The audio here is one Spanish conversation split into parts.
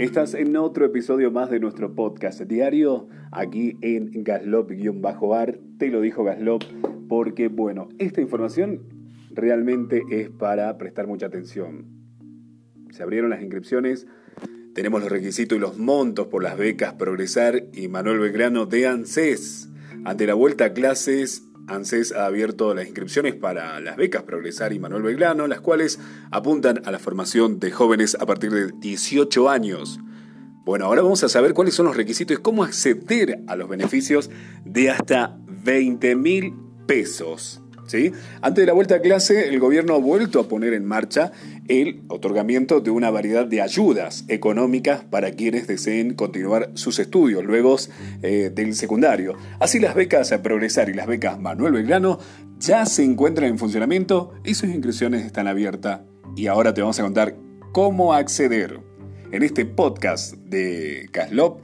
Estás en otro episodio más de nuestro podcast diario, aquí en Gaslop-Bar. Te lo dijo Gaslop porque, bueno, esta información realmente es para prestar mucha atención. Se abrieron las inscripciones, tenemos los requisitos y los montos por las becas Progresar y Manuel Belgrano de ANSES. Ante la vuelta a clases, ANSES ha abierto las inscripciones para las becas Progresar y Manuel Belgrano, las cuales apuntan a la formación de jóvenes a partir de 18 años. Bueno, ahora vamos a saber cuáles son los requisitos y cómo acceder a los beneficios de hasta 20 mil pesos. ¿Sí? Antes de la vuelta a clase, el gobierno ha vuelto a poner en marcha el otorgamiento de una variedad de ayudas económicas para quienes deseen continuar sus estudios luego eh, del secundario. Así las becas a Progresar y las becas Manuel Belgrano ya se encuentran en funcionamiento y sus inscripciones están abiertas. Y ahora te vamos a contar cómo acceder. En este podcast de Caslop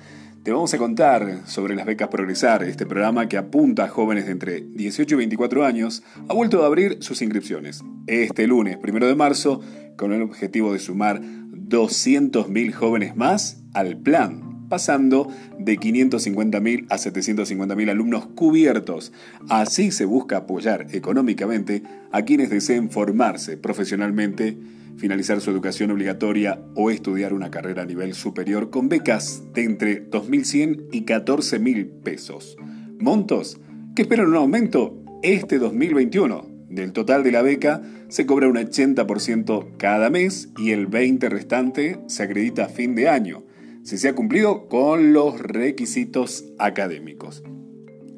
te vamos a contar sobre las becas Progresar, este programa que apunta a jóvenes de entre 18 y 24 años, ha vuelto a abrir sus inscripciones este lunes, primero de marzo, con el objetivo de sumar 200.000 jóvenes más al plan, pasando de 550.000 a 750.000 alumnos cubiertos. Así se busca apoyar económicamente a quienes deseen formarse profesionalmente finalizar su educación obligatoria o estudiar una carrera a nivel superior con becas de entre 2.100 y 14.000 pesos. Montos que esperan un aumento este 2021. Del total de la beca se cobra un 80% cada mes y el 20% restante se acredita a fin de año, si se ha cumplido con los requisitos académicos.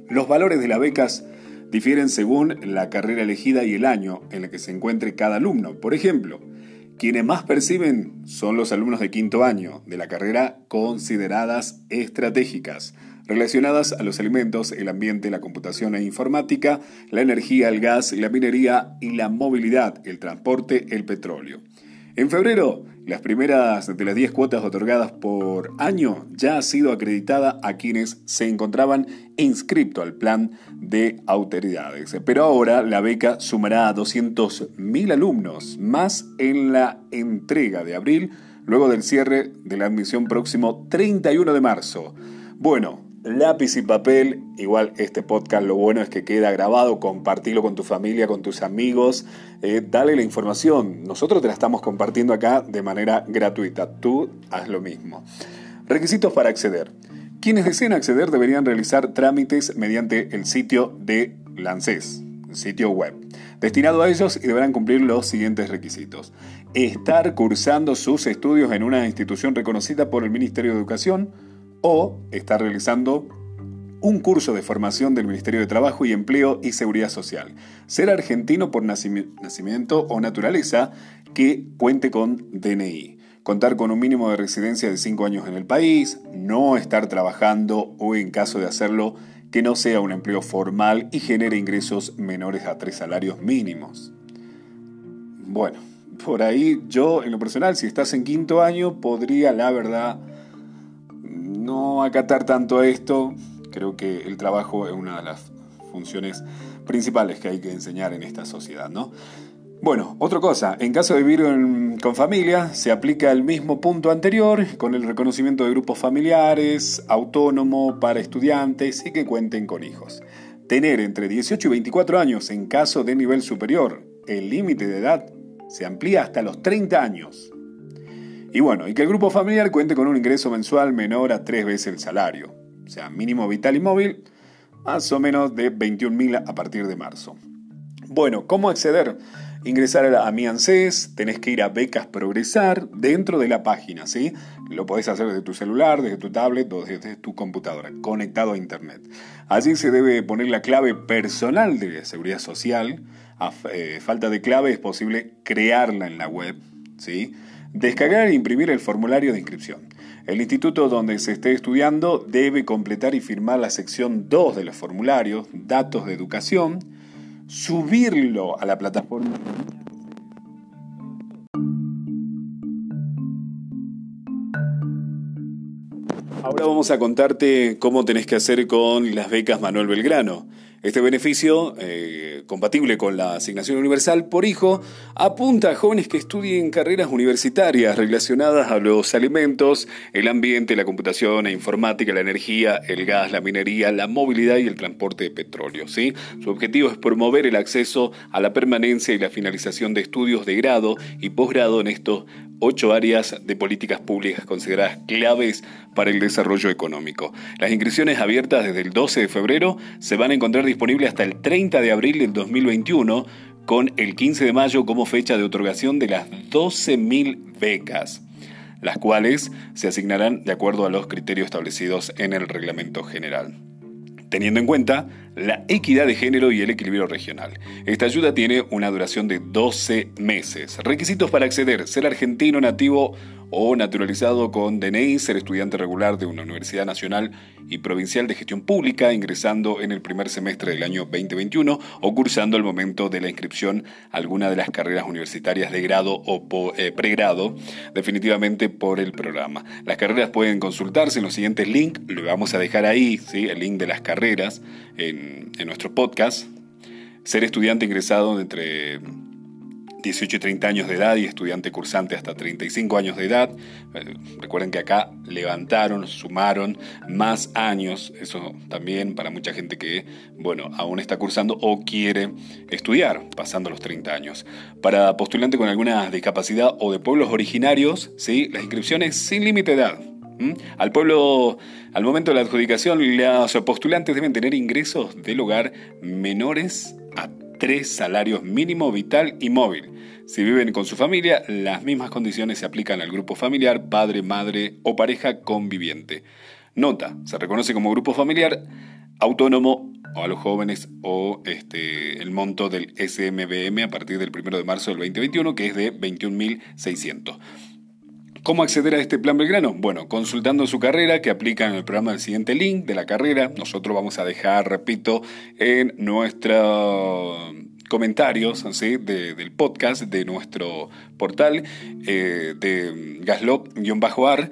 Los valores de las becas difieren según la carrera elegida y el año en el que se encuentre cada alumno. Por ejemplo, quienes más perciben son los alumnos de quinto año de la carrera consideradas estratégicas, relacionadas a los alimentos, el ambiente, la computación e informática, la energía, el gas, la minería y la movilidad, el transporte, el petróleo. En febrero, las primeras de las 10 cuotas otorgadas por año ya ha sido acreditada a quienes se encontraban inscriptos al plan de autoridades. Pero ahora la beca sumará a 200.000 alumnos más en la entrega de abril, luego del cierre de la admisión próximo 31 de marzo. Bueno, lápiz y papel. Igual este podcast lo bueno es que queda grabado, compartilo con tu familia, con tus amigos, eh, dale la información. Nosotros te la estamos compartiendo acá de manera gratuita. Tú haz lo mismo. Requisitos para acceder. Quienes deseen acceder deberían realizar trámites mediante el sitio de Lancés, sitio web, destinado a ellos y deberán cumplir los siguientes requisitos. Estar cursando sus estudios en una institución reconocida por el Ministerio de Educación, o está realizando un curso de formación del Ministerio de Trabajo y Empleo y Seguridad Social. Ser argentino por nacimiento o naturaleza que cuente con DNI. Contar con un mínimo de residencia de 5 años en el país, no estar trabajando o en caso de hacerlo que no sea un empleo formal y genere ingresos menores a tres salarios mínimos. Bueno, por ahí yo en lo personal, si estás en quinto año, podría la verdad no acatar tanto esto. Creo que el trabajo es una de las funciones principales que hay que enseñar en esta sociedad, ¿no? Bueno, otra cosa, en caso de vivir con familia, se aplica el mismo punto anterior, con el reconocimiento de grupos familiares, autónomo, para estudiantes y que cuenten con hijos. Tener entre 18 y 24 años en caso de nivel superior, el límite de edad se amplía hasta los 30 años. Y bueno, y que el grupo familiar cuente con un ingreso mensual menor a tres veces el salario, o sea, mínimo vital y móvil, más o menos de 21.000 a partir de marzo. Bueno, ¿cómo acceder? Ingresar a mi ANSES, tenés que ir a Becas Progresar dentro de la página, ¿sí? Lo podés hacer desde tu celular, desde tu tablet o desde tu computadora, conectado a Internet. Allí se debe poner la clave personal de seguridad social. A eh, falta de clave es posible crearla en la web, ¿sí? Descargar e imprimir el formulario de inscripción. El instituto donde se esté estudiando debe completar y firmar la sección 2 de los formularios, datos de educación, subirlo a la plataforma. Ahora vamos a contarte cómo tenés que hacer con las becas Manuel Belgrano. Este beneficio eh, compatible con la asignación universal por hijo, apunta a jóvenes que estudien carreras universitarias relacionadas a los alimentos, el ambiente, la computación, la informática, la energía, el gas, la minería, la movilidad y el transporte de petróleo. Su objetivo es promover el acceso a la permanencia y la finalización de estudios de grado y posgrado en estos ocho áreas de políticas públicas consideradas claves para el desarrollo económico. Las inscripciones abiertas desde el 12 de febrero se van a encontrar disponibles hasta el 30 de abril del 2021, con el 15 de mayo como fecha de otorgación de las 12.000 becas, las cuales se asignarán de acuerdo a los criterios establecidos en el reglamento general. Teniendo en cuenta la equidad de género y el equilibrio regional. Esta ayuda tiene una duración de 12 meses. Requisitos para acceder, ser argentino nativo o naturalizado con DNI, ser estudiante regular de una universidad nacional y provincial de gestión pública, ingresando en el primer semestre del año 2021 o cursando al momento de la inscripción alguna de las carreras universitarias de grado o eh, pregrado, definitivamente por el programa. Las carreras pueden consultarse en los siguientes links, lo vamos a dejar ahí, ¿sí? el link de las carreras en, en nuestro podcast. Ser estudiante ingresado entre 18 y 30 años de edad y estudiante cursante hasta 35 años de edad. Eh, recuerden que acá levantaron, sumaron más años, eso también para mucha gente que, bueno, aún está cursando o quiere estudiar, pasando los 30 años. Para postulante con alguna discapacidad o de pueblos originarios, ¿sí? las inscripciones sin límite de edad. Al pueblo, al momento de la adjudicación, los postulantes deben tener ingresos del hogar menores a tres salarios mínimo, vital y móvil. Si viven con su familia, las mismas condiciones se aplican al grupo familiar, padre, madre o pareja conviviente. Nota, se reconoce como grupo familiar autónomo o a los jóvenes o este, el monto del SMBM a partir del 1 de marzo del 2021, que es de 21.600. ¿Cómo acceder a este plan Belgrano? Bueno, consultando su carrera que aplica en el programa del siguiente link de la carrera. Nosotros vamos a dejar, repito, en nuestros comentarios del podcast de nuestro portal eh, de Gaslop-ar.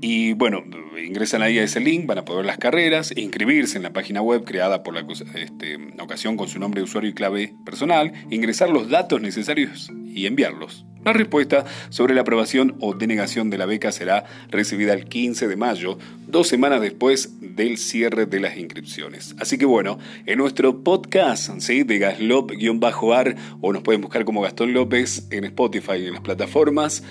Y bueno, ingresan ahí a ese link, van a poder ver las carreras, inscribirse en la página web creada por la este, ocasión con su nombre de usuario y clave personal, ingresar los datos necesarios y enviarlos. La respuesta sobre la aprobación o denegación de la beca será recibida el 15 de mayo, dos semanas después del cierre de las inscripciones. Así que bueno, en nuestro podcast ¿sí? de Gaslop-ar o nos pueden buscar como Gastón López en Spotify y en las plataformas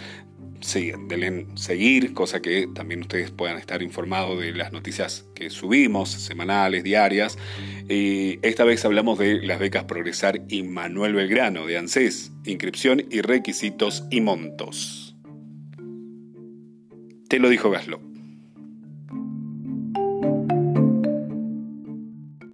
sí, denle seguir, cosa que también ustedes puedan estar informados de las noticias que subimos, semanales, diarias. Y esta vez hablamos de las becas Progresar y Manuel Belgrano de ANSES, inscripción y requisitos y montos. Te lo dijo Gaslo.